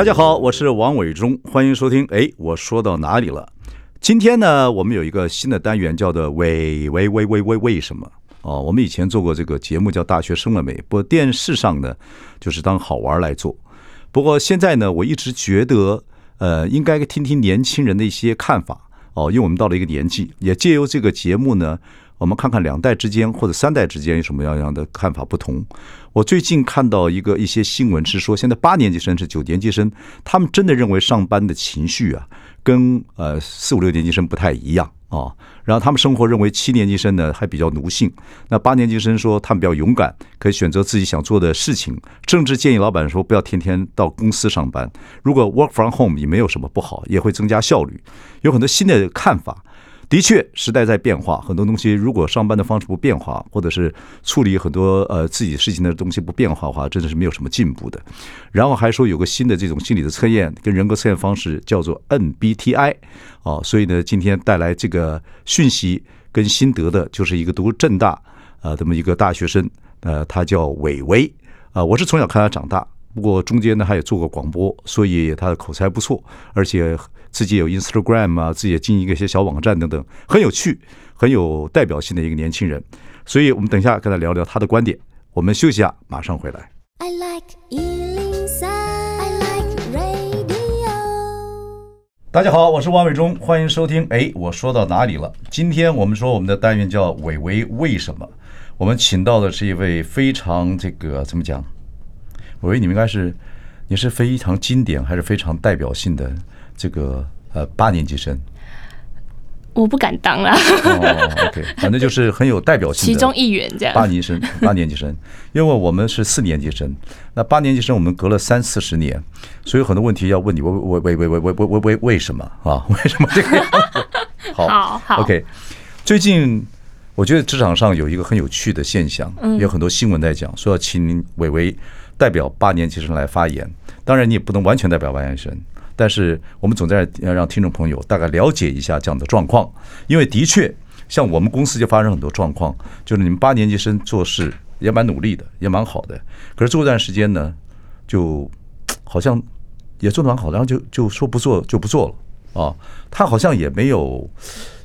大家好，我是王伟忠，欢迎收听。哎，我说到哪里了？今天呢，我们有一个新的单元，叫做“伟伟伟伟伟为什么”哦。我们以前做过这个节目，叫《大学生了没》，不过电视上呢，就是当好玩来做。不过现在呢，我一直觉得，呃，应该听听年轻人的一些看法哦，因为我们到了一个年纪，也借由这个节目呢。我们看看两代之间或者三代之间有什么样样的看法不同。我最近看到一个一些新闻是说，现在八年级生是九年级生，他们真的认为上班的情绪啊，跟呃四五六年级生不太一样啊。然后他们生活认为七年级生呢还比较奴性，那八年级生说他们比较勇敢，可以选择自己想做的事情。政治建议老板说不要天天到公司上班，如果 work from home 也没有什么不好，也会增加效率。有很多新的看法。的确，时代在变化，很多东西如果上班的方式不变化，或者是处理很多呃自己事情的东西不变化的话，真的是没有什么进步的。然后还说有个新的这种心理的测验跟人格测验方式叫做 MBTI 哦，所以呢，今天带来这个讯息跟心得的，就是一个读政大啊这么一个大学生，呃，他叫伟伟啊，我是从小看他长大。不过中间呢，他也做过广播，所以他的口才不错，而且自己有 Instagram 啊，自己也经营一些小网站等等，很有趣，很有代表性的一个年轻人。所以我们等一下跟他聊聊他的观点。我们休息一下，马上回来。I like。大家好，我是王伟忠，欢迎收听。哎，我说到哪里了？今天我们说我们的单元叫“伟伟为什么”。我们请到的是一位非常这个怎么讲？我以为你们应该是，你是非常经典还是非常代表性的这个呃八年级生？我不敢当啦。哦，OK，反正就是很有代表性的。其中一员这样。八年级生，八年级生，因为我们是四年级生，那八年级生我们隔了三四十年，所以有很多问题要问你，为为为为为为为为为什么啊？为什么这个样子？好，好，好，OK。最近我觉得职场上有一个很有趣的现象，有很多新闻在讲，说要请伟伟。代表八年级生来发言，当然你也不能完全代表八年级生，但是我们总在让听众朋友大概了解一下这样的状况，因为的确像我们公司就发生很多状况，就是你们八年级生做事也蛮努力的，也蛮好的，可是做一段时间呢，就好像也做得蛮好，然后就就说不做就不做了啊，他好像也没有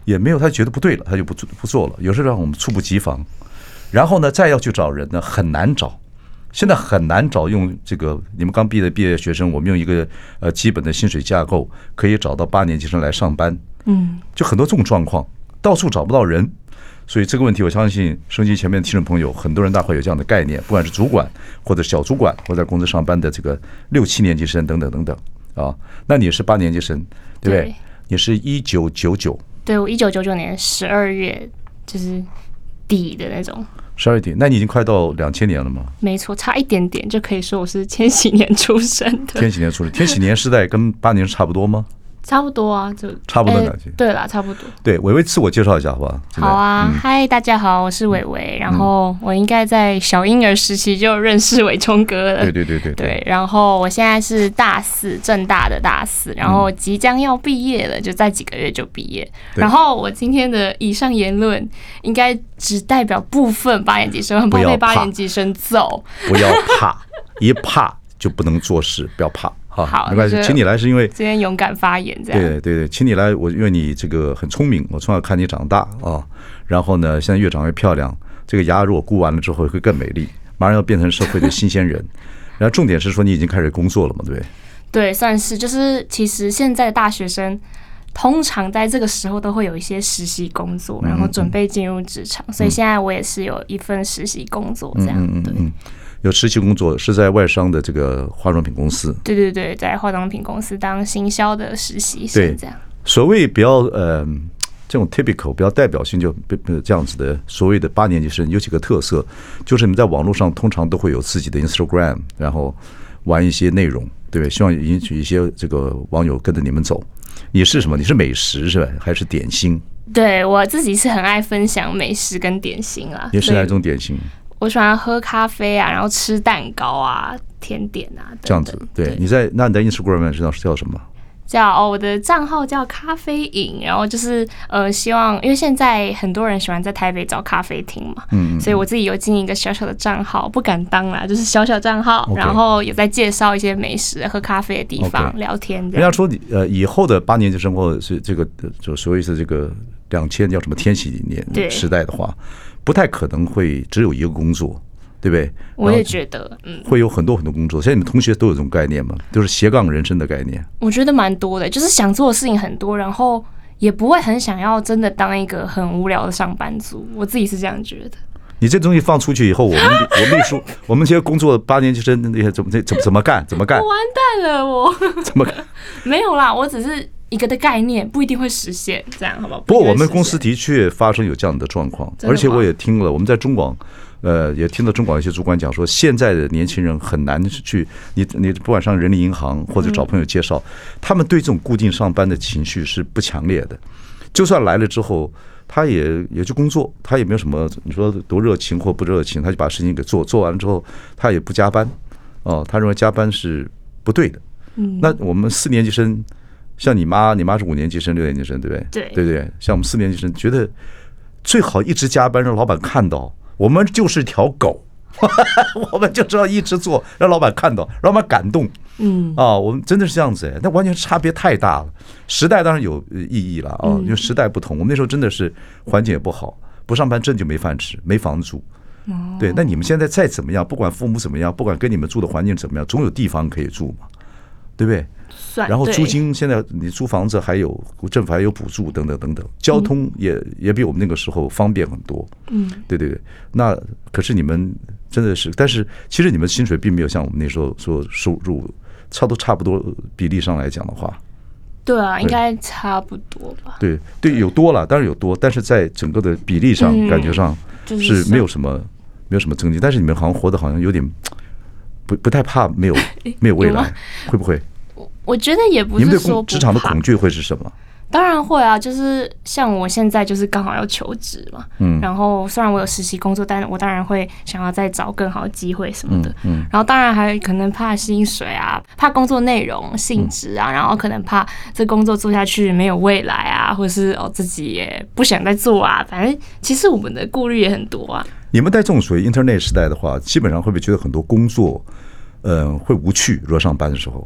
也没有他觉得不对了，他就不做不做了，有时候让我们猝不及防，然后呢再要去找人呢很难找。现在很难找用这个你们刚毕业的毕业学生，我们用一个呃基本的薪水架构可以找到八年级生来上班，嗯，就很多这种状况，到处找不到人，所以这个问题我相信收音机前面的听众朋友很多人大会有这样的概念，不管是主管或者小主管或者在公司上班的这个六七年级生等等等等啊，那你是八年级生对不对？对，你是一九九九，对，我一九九九年十二月就是底的那种。十二点，那你已经快到两千年了吗？没错，差一点点就可以说我是千禧年出生的。千禧年出生，千禧年时代跟八年差不多吗？差不多啊，就差不多感觉。对啦，差不多。对，伟伟自我介绍一下，好不好？好啊，嗨、嗯，大家好，我是伟伟。然后我应该在小婴儿时期就认识伟忠哥了。对对对对对。对，然后我现在是大四，正大的大四，然后即将要毕业了，就在几个月就毕业。然后我今天的以上言论应该只代表部分八年级生，很怕被八年级生揍。不要怕，一怕就不能做事，不要怕。好，没关系，请你来是因为今天勇敢发言，这样。对对对，请你来，我因为你这个很聪明，我从小看你长大啊，然后呢，现在越长越漂亮，这个牙如果箍完了之后会更美丽，马上要变成社会的新鲜人。然后重点是说你已经开始工作了嘛，对不对？对，算是，就是其实现在的大学生通常在这个时候都会有一些实习工作，然后准备进入职场，所以现在我也是有一份实习工作，这样对。有实习工作是在外商的这个化妆品公司。对对对，在化妆品公司当行销的实习生这样。所谓比较呃这种 typical 比较代表性就这样子的所谓的八年级生有几个特色，就是你们在网络上通常都会有自己的 Instagram，然后玩一些内容，对不对？希望引起一些这个网友跟着你们走。你是什么？你是美食是吧？还是点心？对，我自己是很爱分享美食跟点心啊。也是哪种点心？我喜欢喝咖啡啊，然后吃蛋糕啊，甜点啊，这样子。对，对你在那你在 Instagram 知道是叫什么？叫哦，我的账号叫咖啡瘾，然后就是呃，希望因为现在很多人喜欢在台北找咖啡厅嘛，嗯，所以我自己有经营一个小小的账号，不敢当啦，就是小小账号然后有在介绍一些美食、喝咖啡的地方、聊天。人家说你呃，以后的八年级生活是这个就所谓是这个两千叫什么天禧年时代的话，不太可能会只有一个工作。对不对？我也觉得，嗯，会有很多很多工作。现在你们同学都有这种概念吗？就是斜杠人生的概念。我觉得蛮多的，就是想做的事情很多，然后也不会很想要真的当一个很无聊的上班族。我自己是这样觉得。你这东西放出去以后，我们 我秘书，我们这些工作八年级生那些怎么怎么怎么干？怎么干？我完蛋了，我怎么干？没有啦，我只是一个的概念，不一定会实现。这样好不好？不过我们公司的确发生有这样的状况，而且我也听了，我们在中广。呃，也听到中广一些主管讲说，现在的年轻人很难去你你不管上人力银行或者找朋友介绍，他们对这种固定上班的情绪是不强烈的。就算来了之后，他也也去工作，他也没有什么你说多热情或不热情，他就把事情给做做完了之后，他也不加班哦，他认为加班是不对的。嗯，那我们四年级生，像你妈，你妈是五年级生、六年级生，对不对？对对对，像我们四年级生，觉得最好一直加班，让老板看到。我们就是条狗，我们就知道一直做，让老板看到，让老板感动。嗯啊，我们真的是这样子哎，那完全差别太大了。时代当然有意义了啊，因为时代不同。我们那时候真的是环境也不好，不上班真就没饭吃，没房住。对，那你们现在再怎么样，不管父母怎么样，不管跟你们住的环境怎么样，总有地方可以住嘛，对不对？然后租金现在你租房子还有政府还有补助等等等等，交通也也比我们那个时候方便很多。嗯，对对对。那可是你们真的是，但是其实你们薪水并没有像我们那时候说收入差不多差不多比例上来讲的话。对啊，应该差不多吧。对对，有多了，当然有多，但是在整个的比例上感觉上是没有什么没有什么增进。但是你们好像活得好像有点不不太怕没有 没有未来，会不会？我觉得也不是说不职场的恐惧会是什么？当然会啊，就是像我现在就是刚好要求职嘛，嗯，然后虽然我有实习工作，但是我当然会想要再找更好的机会什么的，嗯，然后当然还可能怕薪水啊，怕工作内容性质啊，然后可能怕这工作做下去没有未来啊，或者是哦自己也不想再做啊，反正其实我们的顾虑也很多啊。你们在这种属于 Internet 时代的话，基本上会不会觉得很多工作，嗯，会无趣？如果上班的时候？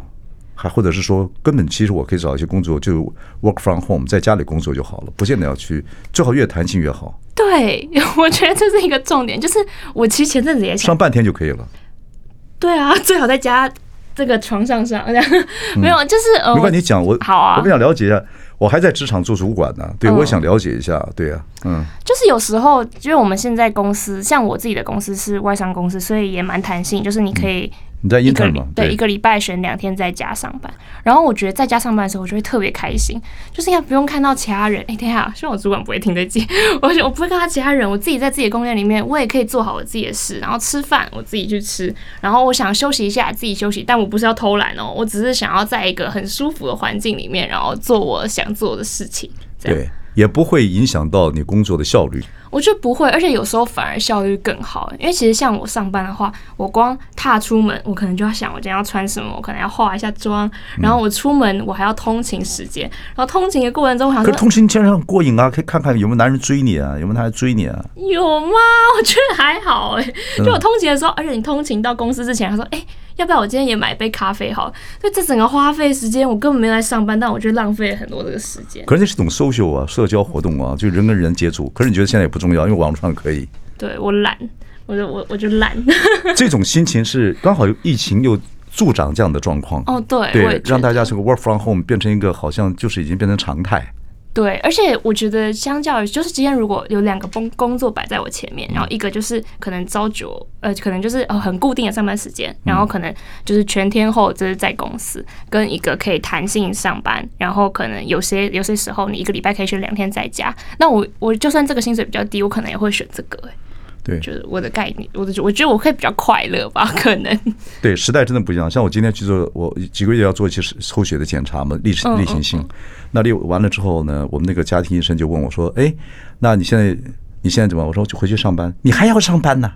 还或者是说，根本其实我可以找一些工作，就 work from home，在家里工作就好了，不见得要去，最好越弹性越好。对，我觉得这是一个重点，就是我其实前阵子也想上半天就可以了。对啊，最好在家这个床上上 没有，就是呃，没关系，你讲我好啊，我不想了解一下。我还在职场做主管呢，对，我也想了解一下，对啊，嗯，就是有时候，因为我们现在公司，像我自己的公司是外商公司，所以也蛮弹性，就是你可以你在 intern 吗？对，一个礼拜选两天在家上班，然后我觉得在家上班的时候，我就会特别开心，就是应该不用看到其他人。哎，等一下，希望我主管不会听得见，我我不会看到其他人，我自己在自己的空间里面，我也可以做好我自己的事，然后吃饭我自己去吃，然后我想休息一下自己休息，但我不是要偷懒哦，我只是想要在一个很舒服的环境里面，然后做我想做的事情。对，也不会影响到你工作的效率。我觉得不会，而且有时候反而效率更好。因为其实像我上班的话，我光踏出门，我可能就要想我今天要穿什么，我可能要化一下妆，然后我出门我还要通勤时间，然后通勤的过程中，我想说，可是通勤经常很过瘾啊，可以看看有没有男人追你啊，有没有男人追你啊？有吗？我觉得还好哎、欸，就我通勤的时候，而且你通勤到公司之前，他说，哎。要不要我今天也买杯咖啡好？所以这整个花费时间，我根本没来上班，但我觉得浪费了很多这个时间。可是那是一种 social 啊，社交活动啊，就人跟人接触。可是你觉得现在也不重要，因为网络上可以。对，我懒，我就我我就懒。这种心情是刚好疫情又助长这样的状况。哦，对，对，让大家这个 work from home 变成一个好像就是已经变成常态。对，而且我觉得，相较于就是今天如果有两个工工作摆在我前面，然后一个就是可能朝九，呃，可能就是呃很固定的上班时间，然后可能就是全天候就是在公司，跟一个可以弹性上班，然后可能有些有些时候你一个礼拜可以选两天在家，那我我就算这个薪水比较低，我可能也会选这个。对，就是我的概念，我的我觉得我会比较快乐吧，可能。对，时代真的不一样。像我今天去做，我几个月要做一些抽血的检查嘛，例例行性。那例完了之后呢，我们那个家庭医生就问我说：“哎，那你现在你现在怎么？”我说：“就回去上班。”你还要上班呢？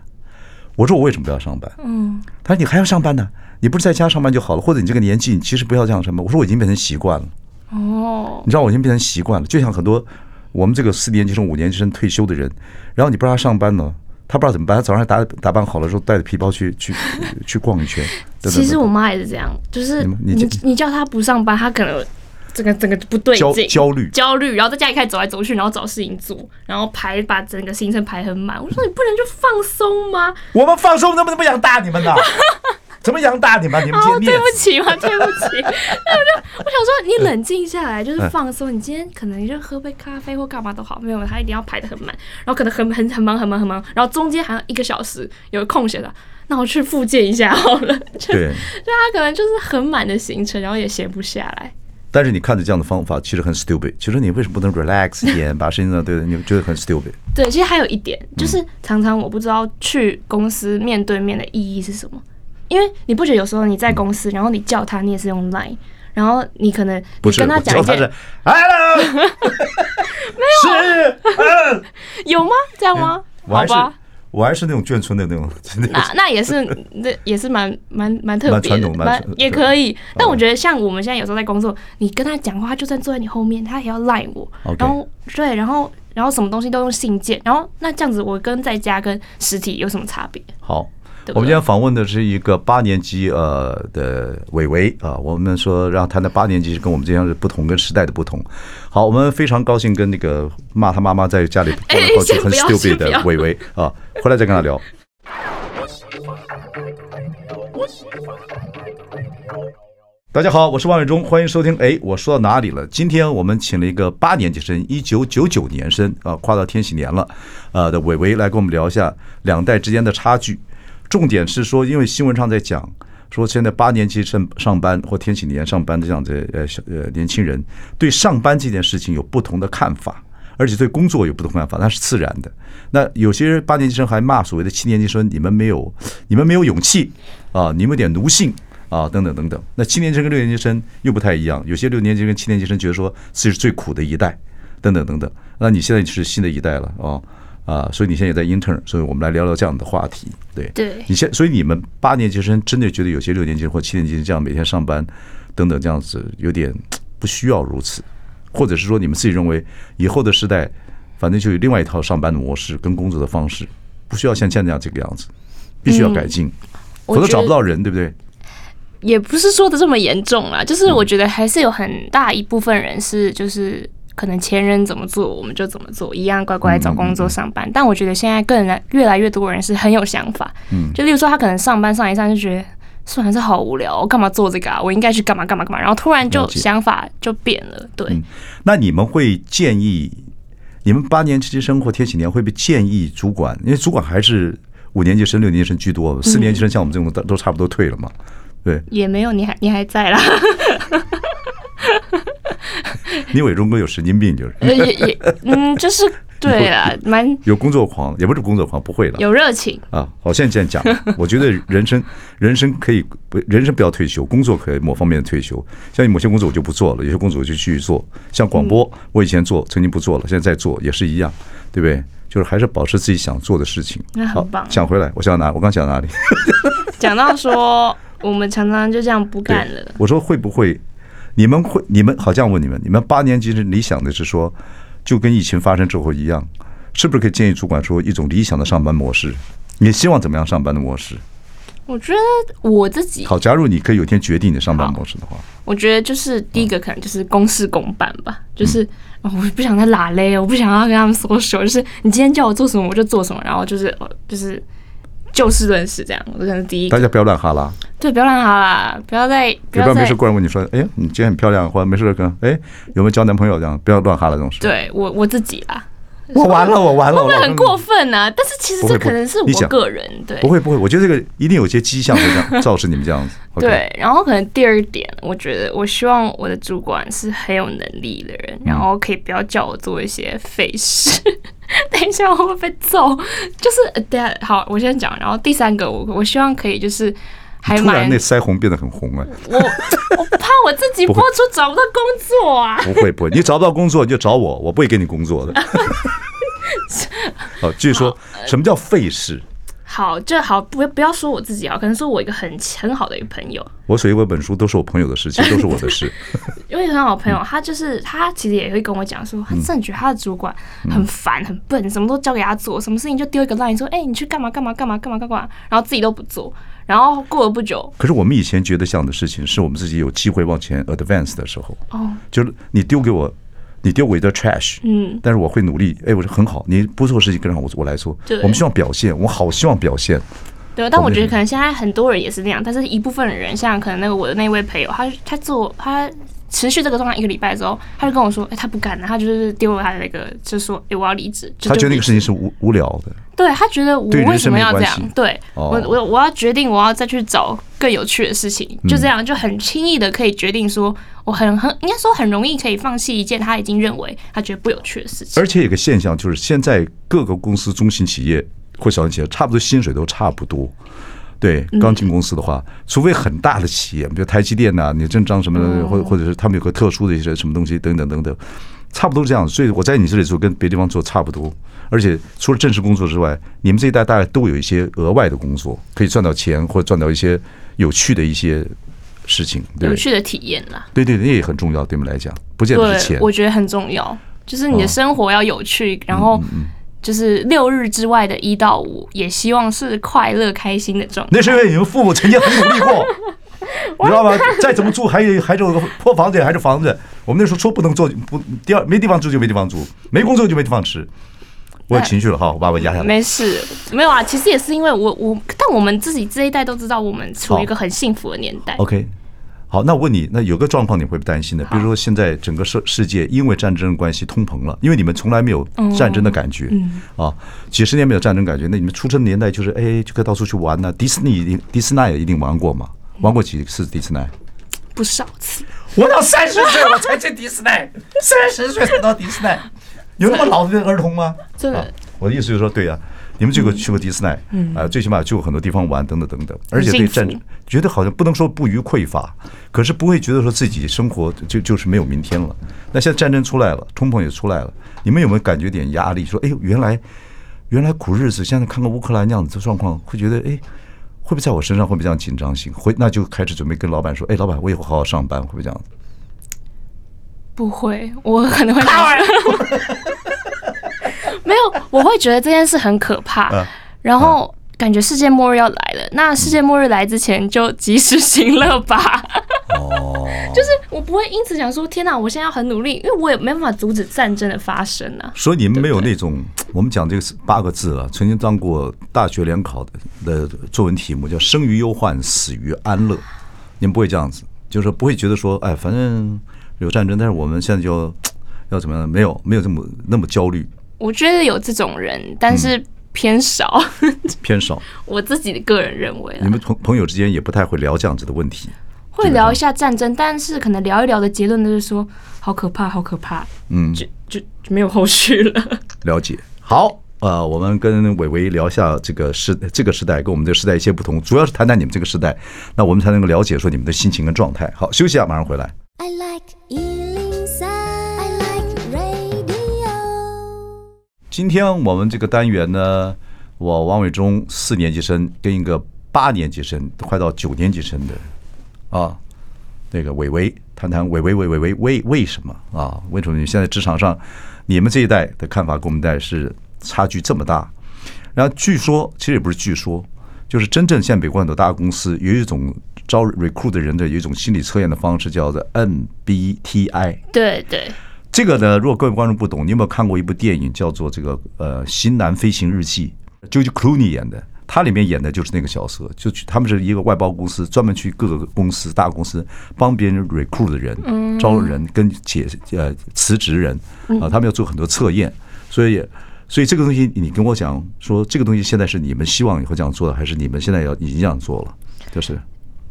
我说：“我为什么不要上班？”嗯，他说：“你还要上班呢？你不是在家上班就好了？或者你这个年纪，你其实不要这样上班。”我说：“我已经变成习惯了。”哦，你知道我已经变成习惯了，就像很多我们这个四年级生、五年级生退休的人，然后你不让他上班呢，他不知道怎么办。他早上打打扮好了之后，带着皮包去去 去逛一圈。其实我妈也是这样，就是你你，你叫他不上班，他可能这个整个不对劲，焦虑焦虑，然后在家里开始走来走去，然后找事情做，然后排把整个行程排很满。我说你不能就放松吗？我们放松能不能不想大你们呢？怎么养大你们？你们哦，对不起嘛，对不起。那我就我想说，你冷静下来，就是放松。你今天可能你就喝杯咖啡或干嘛都好，没有，他一定要排的很满，然后可能很很很忙很忙很忙，然后中间还有一个小时有空闲的，那我去复健一下好了。对，就他可能就是很满的行程，然后也闲不下来。但是你看着这样的方法，其实很 stupid。其实你为什么不能 relax 一点，把事情呢？对，你觉得很 stupid。对，其实还有一点，就是常常我不知道去公司面对面的意义是什么。因为你不觉得有时候你在公司，然后你叫他，你也是用 Line，然后你可能你跟他讲一件，Hello，没有，有吗？这样吗？好吧，我还是那种眷村的那种，那那也是，那也是蛮蛮蛮特别的，蛮也可以。但我觉得像我们现在有时候在工作，你跟他讲话，就算坐在你后面，他也要 Line 我，然后对，然后然后什么东西都用信件，然后那这样子，我跟在家跟实体有什么差别？好。我们今天访问的是一个八年级呃的伟伟啊，我们说让他的八年级是跟我们这样是不同，跟时代的不同。好，我们非常高兴跟那个骂他妈妈在家里过 来过去很 stupid 的伟伟啊，回来再跟他聊。大家好，我是王伟忠，欢迎收听。哎，我说到哪里了？今天我们请了一个八年级生，一九九九年生啊，跨到天禧年了，呃的伟伟来跟我们聊一下两代之间的差距。重点是说，因为新闻上在讲说，现在八年级上上班或天启年上班的这样子呃小呃年轻人，对上班这件事情有不同的看法，而且对工作有不同看法，那是自然的。那有些八年级生还骂所谓的七年级生，你们没有你们没有勇气啊，你们有点奴性啊，等等等等。那七年级跟六年级生又不太一样，有些六年级跟七年级生觉得说自己是最苦的一代，等等等等。那你现在是新的一代了啊。啊，所以你现在也在 intern，所以我们来聊聊这样的话题。对，对你现，所以你们八年级生真的觉得有些六年级或七年级这样每天上班等等这样子有点不需要如此，或者是说你们自己认为以后的时代，反正就有另外一套上班的模式跟工作的方式，不需要像现在这样这个样子，必须要改进，否则找不到人，对不对？也不是说的这么严重啦，就是我觉得还是有很大一部分人是就是。可能前人怎么做，我们就怎么做，一样乖乖找工作上班。但我觉得现在更来越来越多人是很有想法。嗯，就例如说，他可能上班上一上就觉得，算还是好无聊，我干嘛做这个啊？我应该去干嘛干嘛干嘛。然后突然就想法就变了。对，嗯，那你们会建议你们八年级生或天启年会不会建议主管？因为主管还是五年级生、六年级生居多，四年级生像我们这种都都差不多退了嘛。对，也没有，你还你还在啦。你伟忠哥有神经病，就是也也嗯，就是 对啊，蛮有工作狂，也不是工作狂，不会了，有热情啊。好，现在这样讲，我觉得人生人生可以不，人生不要退休，工作可以某方面的退休。像某些工作我就不做了，有些工作我就继续做。像广播，我以前做，曾经不做了，现在在做，也是一样，对不对？就是还是保持自己想做的事情。那很棒。讲回来，我想哪？我刚讲到哪里？讲到说，我们常常就这样不干了。我说会不会？你们会，你们好这样问你们，你们八年级是理想的是说，就跟疫情发生之后一样，是不是可以建议主管说一种理想的上班模式？你希望怎么样上班的模式？我觉得我自己好，假如你可以有一天决定你的上班模式的话，我觉得就是第一个可能就是公事公办吧，就是我不想再拉嘞，我不想要跟他们说说，就是你今天叫我做什么我就做什么，然后就是就是。就事论事，这样，我可能是第一。大家不要乱哈拉。对，不要乱哈拉，不要再。不要没事过来问你说，哎呀，你今天很漂亮，或者没事跟，哎，有没有交男朋友这样？不要乱哈拉这种事。对我我自己啦。我完了，我完了。会不会很过分呢？但是其实这可能是我个人对。不会不会，我觉得这个一定有些迹象会这样 造成你们这样子。对，然后可能第二点，我觉得我希望我的主管是很有能力的人，然后可以不要叫我做一些废事。等一下我会被揍。就是等下好，我先讲。然后第三个，我我希望可以就是还蛮。突然那腮红变得很红哎、欸！我我怕我自己播出找不到工作啊！不会不会，你找不到工作你就找我，我不会给你工作的。好，继续说什么叫费事？好，就好，不不要说我自己啊，可能说我一个很很好的一个朋友。我写一本书都是我朋友的事，其实都是我的事。因为很好朋友，他就是他其实也会跟我讲说，他真的觉得他的主管很烦、很笨，什么都交给他做，什么事情就丢一个 line 说，哎，你去干嘛干嘛干嘛干嘛干嘛，然后自己都不做。然后过了不久，可是我们以前觉得这样的事情，是我们自己有机会往前 advance 的时候。哦，就是你丢给我。你丢我一个 trash，嗯，但是我会努力。哎，我说很好，你不做事情，跟让我我来做。对，我们希望表现，我好希望表现。对，但我觉得可能现在很多人也是那样，但是一部分的人，像可能那个我的那位朋友，他他做他持续这个状态一个礼拜之后，他就跟我说，哎，他不干了，他就是丢了他的那个，就说，哎，我要离职。他觉得那个事情是无无聊的。对，他觉得我为什么要这样？对我我我要决定我要再去找更有趣的事情，就这样就很轻易的可以决定说，我很很应该说很容易可以放弃一件他已经认为他觉得不有趣的事情。而且有个现象就是，现在各个公司中型企业或小型企业，差不多薪水都差不多。对，刚进公司的话，除非很大的企业，比如台积电呐，你正章什么的，或或者是他们有个特殊的一些什么东西等等等等。差不多是这样，所以我在你这里做跟别地方做差不多，而且除了正式工作之外，你们这一代大概都有一些额外的工作，可以赚到钱或者赚到一些有趣的一些事情，对，有趣的体验啦。对对，那也很重要，对你们来讲，不见得是钱。我觉得很重要，就是你的生活要有趣，然后就是六日之外的一到五，也希望是快乐开心的状态。那是因为你们父母曾经很努力过。你知道吗？再怎么住，还有还有个破房子，还是房子。我们那时候说不能做，不第二没地方住就没地方住，没工作就没地方吃。我有情绪了哈，我把我压下来。没事，没有啊。其实也是因为我我，但我们自己这一代都知道，我们处于一个很幸福的年代。OK，好，那我问你，那有个状况你会不担心的？比如说现在整个世世界因为战争的关系通膨了，因为你们从来没有战争的感觉啊，几十年没有战争感觉，那你们出生年代就是哎，就可以到处去玩呢。迪士尼一定，迪士尼也一定玩过嘛。玩过几次迪士尼？不少次。我到三十岁我才去迪士尼，三十岁才到迪士尼，有那么老的儿童吗？真的。我的意思就是说，对呀，你们去过去过迪士尼，嗯，啊，最起码去过很多地方玩，等等等等。而且对战争，觉得好像不能说不虞匮乏，可是不会觉得说自己生活就就是没有明天了。那现在战争出来了，通膨也出来了，你们有没有感觉点压力？说，哎呦，原来原来苦日子，现在看看乌克兰那样子的状况，会觉得，哎。会不会在我身上会不会这样紧张性？会，那就开始准备跟老板说：“哎，老板，我以后好好上班。”会不会这样子？不会，我可能会。没有，我会觉得这件事很可怕，然后感觉世界末日要来了。那世界末日来之前，就及时行乐吧。哦，就是我不会因此想说天哪，我现在要很努力，因为我也没办法阻止战争的发生啊。所以你们没有那种，我们讲这个八个字啊，曾经当过大学联考的的作文题目叫“生于忧患，死于安乐”。你们不会这样子，就是不会觉得说，哎，反正有战争，但是我们现在就要怎么样？没有，没有这么那么焦虑。我觉得有这种人，但是偏少，偏少。我自己的个人认为，你们朋朋友之间也不太会聊这样子的问题。会聊一下战争，但是可能聊一聊的结论都是说好可怕，好可怕，嗯，就就就没有后续了。了解，好，呃，我们跟伟伟聊一下这个时这个时代跟我们这个时代一些不同，主要是谈谈你们这个时代，那我们才能够了解说你们的心情跟状态。好，休息一下，马上回来。I like 今天我们这个单元呢，我王伟忠四年级生跟一个八年级生，快到九年级生的。啊，那个伟伟谈谈伟伟伟伟伟为为什么啊？为什么你现在职场上，你们这一代的看法跟我们代是差距这么大？然后据说，其实也不是据说，就是真正现在美国很多大公司有一种招 recruit 的人的有一种心理测验的方式，叫做 MBTI。对对，这个呢，如果各位观众不懂，你有没有看过一部电影叫做这个呃《新男飞行日记》，George Clooney 演的。他里面演的就是那个角色，就去他们是一个外包公司，专门去各个公司、大公司帮别人 recruit 的人，招人跟解呃辞职人啊，他们要做很多测验，所以所以这个东西你跟我讲说，这个东西现在是你们希望以后这样做的，还是你们现在要已经这样做了？就是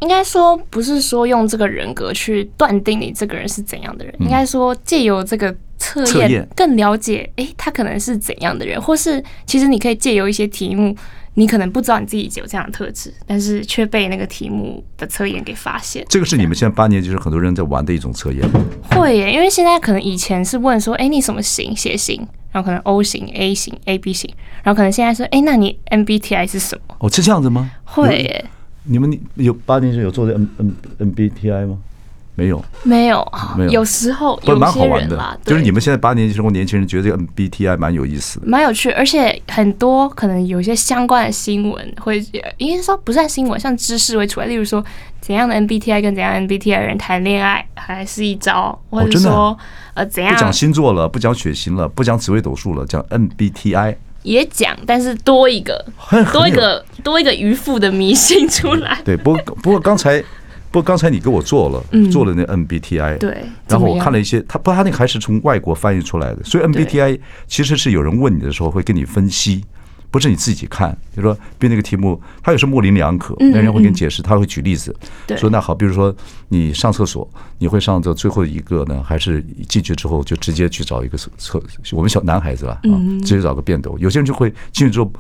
应该说不是说用这个人格去断定你这个人是怎样的人，应该说借由这个。测验更了解，哎，他可能是怎样的人，或是其实你可以借由一些题目，你可能不知道你自己有这样的特质，但是却被那个题目的测验给发现。这个是你们现在八年级是很多人在玩的一种测验。会耶，因为现在可能以前是问说，哎，你什么型？血型，然后可能 O 型、A 型、AB 型，然后可能现在说，哎，那你 MBTI 是什么？哦，是这样子吗？会耶。你们有八年级有做的 M M MBTI 吗？没有，没有，没有。有时候有蛮好玩的，就是你们现在八年级时候，年轻人觉得这个 MBTI 蛮有意思的，蛮有趣，而且很多可能有一些相关的新闻会，应该说不算新闻，像知识会出来，例如说怎样的 MBTI 跟怎样 MBTI 人谈恋爱还是一招，或者说呃怎样？不讲星座了，不讲血型了，不讲紫微斗数了，讲 MBTI 也讲，但是多一个，多一个，多一个渔夫的迷信出来。对，不过不过刚才。不过刚才你给我做了，做了那 MBTI，对，然后我看了一些，他不，他那个还是从外国翻译出来的，所以 MBTI 其实是有人问你的时候会跟你分析，不是你自己看，比如说编那个题目，他有时候模棱两可，那人会给你解释，他会举例子，说那好，比如说你上厕所，你会上这最后一个呢，还是进去之后就直接去找一个厕厕，我们小男孩子吧，啊，直接找个便斗，有些人就会进去之后。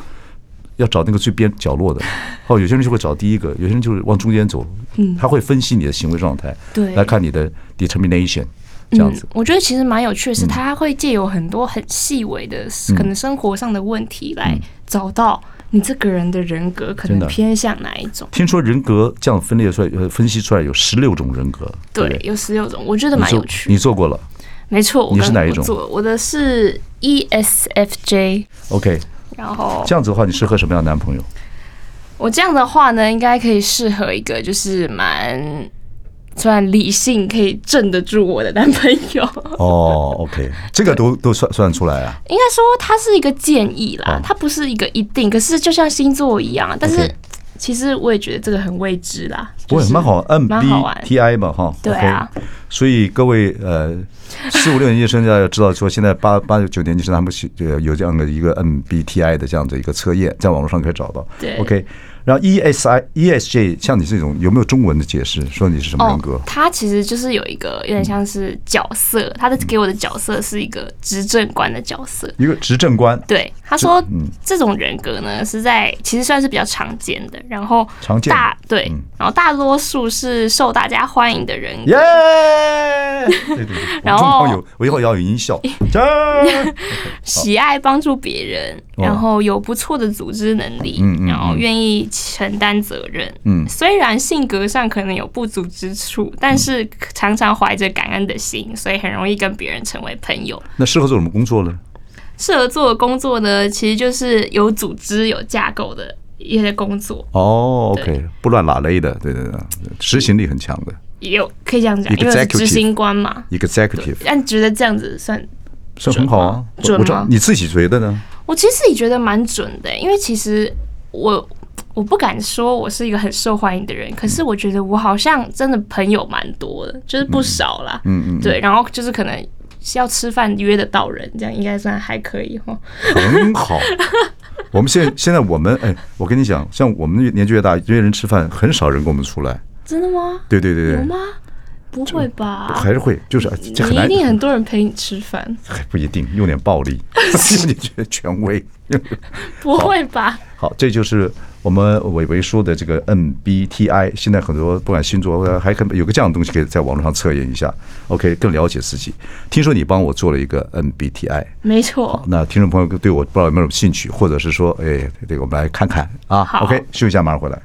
要找那个最边角落的，哦，有些人就会找第一个，有些人就是往中间走，嗯，他会分析你的行为状态，对，来看你的 determination，这样子。我觉得其实蛮有趣的是，他会借由很多很细微的可能生活上的问题来找到你这个人的人格可能偏向哪一种。听说人格这样分裂出来，呃，分析出来有十六种人格，对，有十六种，我觉得蛮有趣。你做过了？没错，你是哪一种？我的是 ESFJ。OK。然后这样子的话，你适合什么样的男朋友？我这样的话呢，应该可以适合一个就是蛮算理性，可以镇得住我的男朋友。哦，OK，这个都都算算出来啊。应该说，它是一个建议啦，它不是一个一定。可是就像星座一样，但是其实我也觉得这个很未知啦。不会蛮好，MBTI 嘛，哈。对啊。所以各位呃。四五六年级生要知道说，现在八八九年级生他们有有这样的一个 MBTI 的这样的一个测验，在网络上可以找到。对，OK。然后 ESI ESJ 像你这种有没有中文的解释？说你是什么人格？他其实就是有一个有点像是角色，他的给我的角色是一个执政官的角色。一个执政官。对，他说这种人格呢是在其实算是比较常见的，然后常见大对，然后大多数是受大家欢迎的人格。耶！对对对。然后有我以后要有音效。喜爱帮助别人，然后有不错的组织能力，然后愿意。承担责任，嗯，虽然性格上可能有不足之处，但是常常怀着感恩的心，所以很容易跟别人成为朋友。那适合做什么工作呢？适合做的工作呢，其实就是有组织、有架构的一些工作。哦，OK，不乱拉勒的，对对对，执行力很强的，有可以这样讲，因为执行官嘛，executive。但觉得这样子算算很好啊？准吗？你自己觉得呢？我其实自己觉得蛮准的，因为其实我。我不敢说我是一个很受欢迎的人，可是我觉得我好像真的朋友蛮多的，就是不少啦。嗯嗯，对，然后就是可能要吃饭约得到人，这样应该算还可以哈。很好，我们现在现在我们哎，我跟你讲，像我们年纪越大，约人吃饭很少人跟我们出来。真的吗？对对对对。有吗？不会吧？还是会，就是你一定很多人陪你吃饭。还不一定，用点暴力，用点觉得权威。不会吧？好，这就是。我们伟伟说的这个 MBTI，现在很多不管星座，还可有个这样的东西可以在网络上测验一下，OK，更了解自己。听说你帮我做了一个 MBTI，没错。那听众朋友对我不知道有没有兴趣，或者是说，哎，这个我们来看看啊。OK，休息一下，马上回来。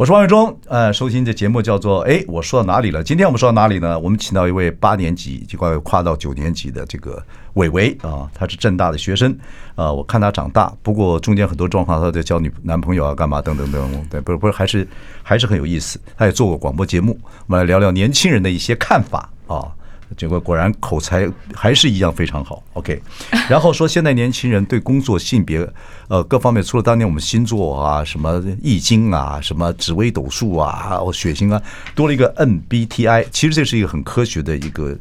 我是王伟忠，呃，收听这节目叫做哎，我说到哪里了？今天我们说到哪里呢？我们请到一位八年级，就快跨到九年级的这个伟伟啊，他是郑大的学生啊。我看他长大，不过中间很多状况，他在交女男朋友啊，干嘛等等等等，对，不是不是，还是还是很有意思。他也做过广播节目，我们来聊聊年轻人的一些看法啊。结果果然口才还是一样非常好，OK。然后说现在年轻人对工作、性别，呃，各方面，除了当年我们星座啊、什么易经啊、什么紫微斗数啊、血型啊，多了一个 MBTI。其实这是一个很科学的一个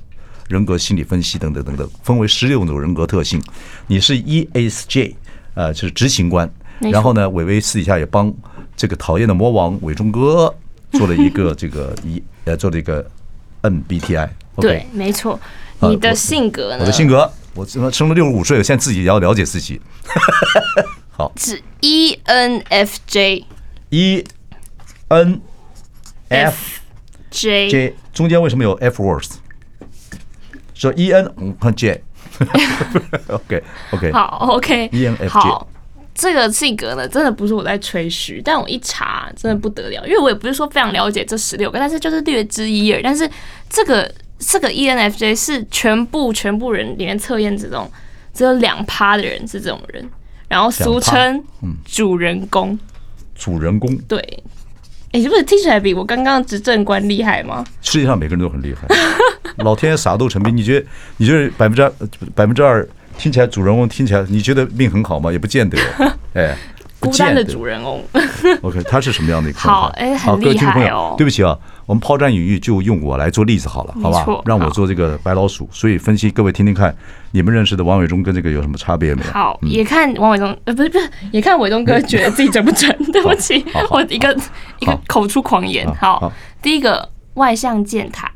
人格心理分析等等等等，分为十六种人格特性。你是 ESJ，呃，就是执行官。然后呢，伟伟私底下也帮这个讨厌的魔王伟忠哥。做了一个这个一呃做了一个 MBTI。对，没错。你的性格呢？我的性格，我怎么生了六十五岁我，现在自己也要了解自己。好，是 ENFJ。ENFJ 中间为什么有 F words？说 EN 和 J。OK OK 好 OK ENFJ，这个性格呢，真的不是我在吹嘘，但我一查真的不得了，因为我也不是说非常了解这十六个，但是就是略知一二。但是这个。这个 ENFJ 是全部全部人里面测验这种只有两趴的人是这种人，然后俗称主人公。主人公对，哎，是不是听起来比我刚刚执政官厉害吗？世界上每个人都很厉害，老天爷啥都成兵。你觉得你觉得百分之二百分之二听起来主人公听起来你觉得命很好吗？也不见得，哎。孤单的主人翁，OK，他是什么样的一个？好，哎，很厉害哦。对不起啊，我们抛砖引玉，就用我来做例子好了，好吧？让我做这个白老鼠，所以分析各位听听看，你们认识的王伟忠跟这个有什么差别没有？好，也看王伟忠，呃，不是不是，也看伟忠哥觉得自己准不准？对不起，我一个一个口出狂言。好，第一个外向健谈，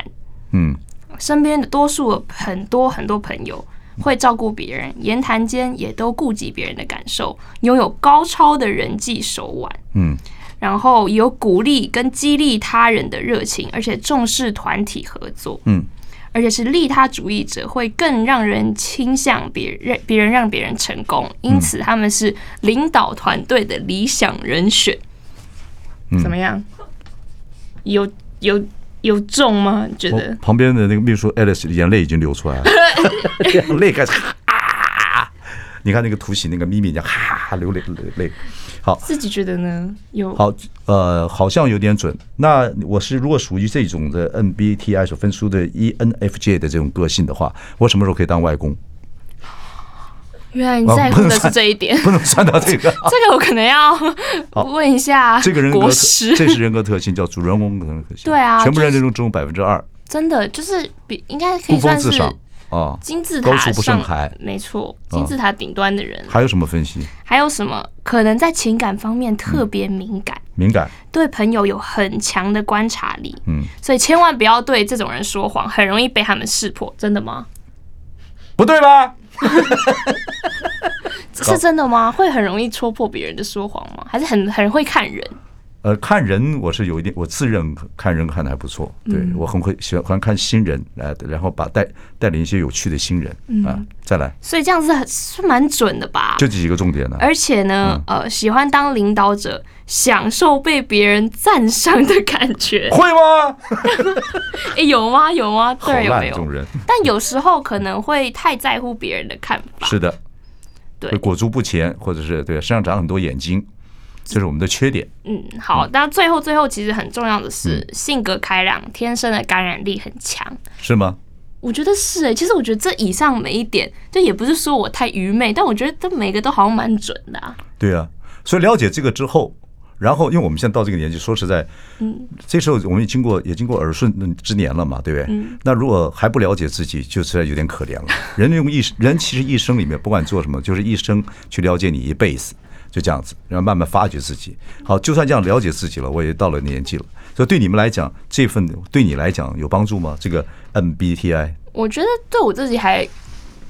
嗯，身边的多数很多很多朋友。会照顾别人，言谈间也都顾及别人的感受，拥有高超的人际手腕，嗯，然后有鼓励跟激励他人的热情，而且重视团体合作，嗯，而且是利他主义者，会更让人倾向别人，别人让别人成功，因此他们是领导团队的理想人选。怎么样？有有。有重吗？觉得旁边的那个秘书 Alice 眼泪已经流出来了，眼泪开始啊！你看那个图形那个咪咪，叫哈流泪流泪。好，自己觉得呢？有好呃，好像有点准。那我是如果属于这种的 MBTI 所分出的 ENFJ 的这种个性的话，我什么时候可以当外公？原来你在乎的是这一点，不能算到这个。这个我可能要问一下这个人格，这是人格特性，叫主人公的特性。对啊，全部人中中百分之二，真的就是比应该可以算是啊金字塔上，高处不胜寒，没错，金字塔顶端的人。还有什么分析？还有什么可能在情感方面特别敏感？敏感，对朋友有很强的观察力。嗯，所以千万不要对这种人说谎，很容易被他们识破。真的吗？不对吧？是真的吗？会很容易戳破别人的说谎吗？还是很很会看人？呃，看人我是有一点，我自认看人看的还不错。对，我很会喜欢看新人，来，然后把带带领一些有趣的新人啊，再来。所以这样子是蛮准的吧？就这几个重点呢。而且呢，呃，喜欢当领导者，享受被别人赞赏的感觉。会吗？哎，有吗？有吗？对，有没有？但有时候可能会太在乎别人的看法。是的。会裹足不前，或者是对身上长很多眼睛，这是我们的缺点。嗯，好，但最后最后其实很重要的是性格开朗，天生的感染力很强，是吗？我觉得是诶，其实我觉得这以上每一点，就也不是说我太愚昧，但我觉得这每个都好像蛮准的啊。对啊，所以了解这个之后。然后，因为我们现在到这个年纪，说实在，嗯，这时候我们也经过也经过耳顺之年了嘛，对不对？嗯。那如果还不了解自己，就实在有点可怜了。人用一生，人其实一生里面不管做什么，就是一生去了解你一辈子，就这样子，然后慢慢发掘自己。好，就算这样了解自己了，我也到了年纪了。所以对你们来讲，这份对你来讲有帮助吗？这个 MBTI，我觉得对我自己还。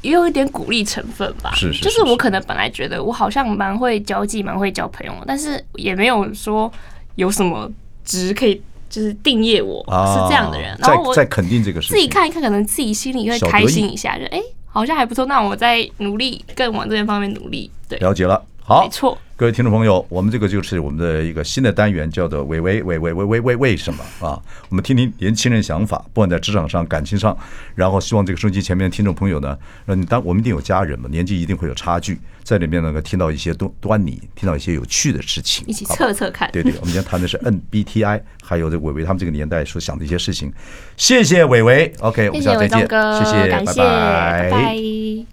也有一点鼓励成分吧，是是，是，就是我可能本来觉得我好像蛮会交际，蛮会交朋友，但是也没有说有什么值可以就是定义我是这样的人。然后我再肯定这个事，自己看一看，可能自己心里会开心一下，就哎，好像还不错。那我再努力，更往这边方面努力。对，了解了，好，没错。各位听众朋友，我们这个就是我们的一个新的单元，叫做“伟伟伟伟伟伟伟为什么”啊？我们听听年轻人想法，不管在职场上、感情上，然后希望这个收音机前面的听众朋友呢，嗯，当我们一定有家人嘛，年纪一定会有差距，在里面能够听到一些端端倪，听到一些有趣的事情，一起测测看。对对，我们今天谈的是 NBTI，还有这伟伟他们这个年代所想的一些事情。谢谢伟伟，OK，我们下次再见，谢谢，谢谢，拜拜。拜拜。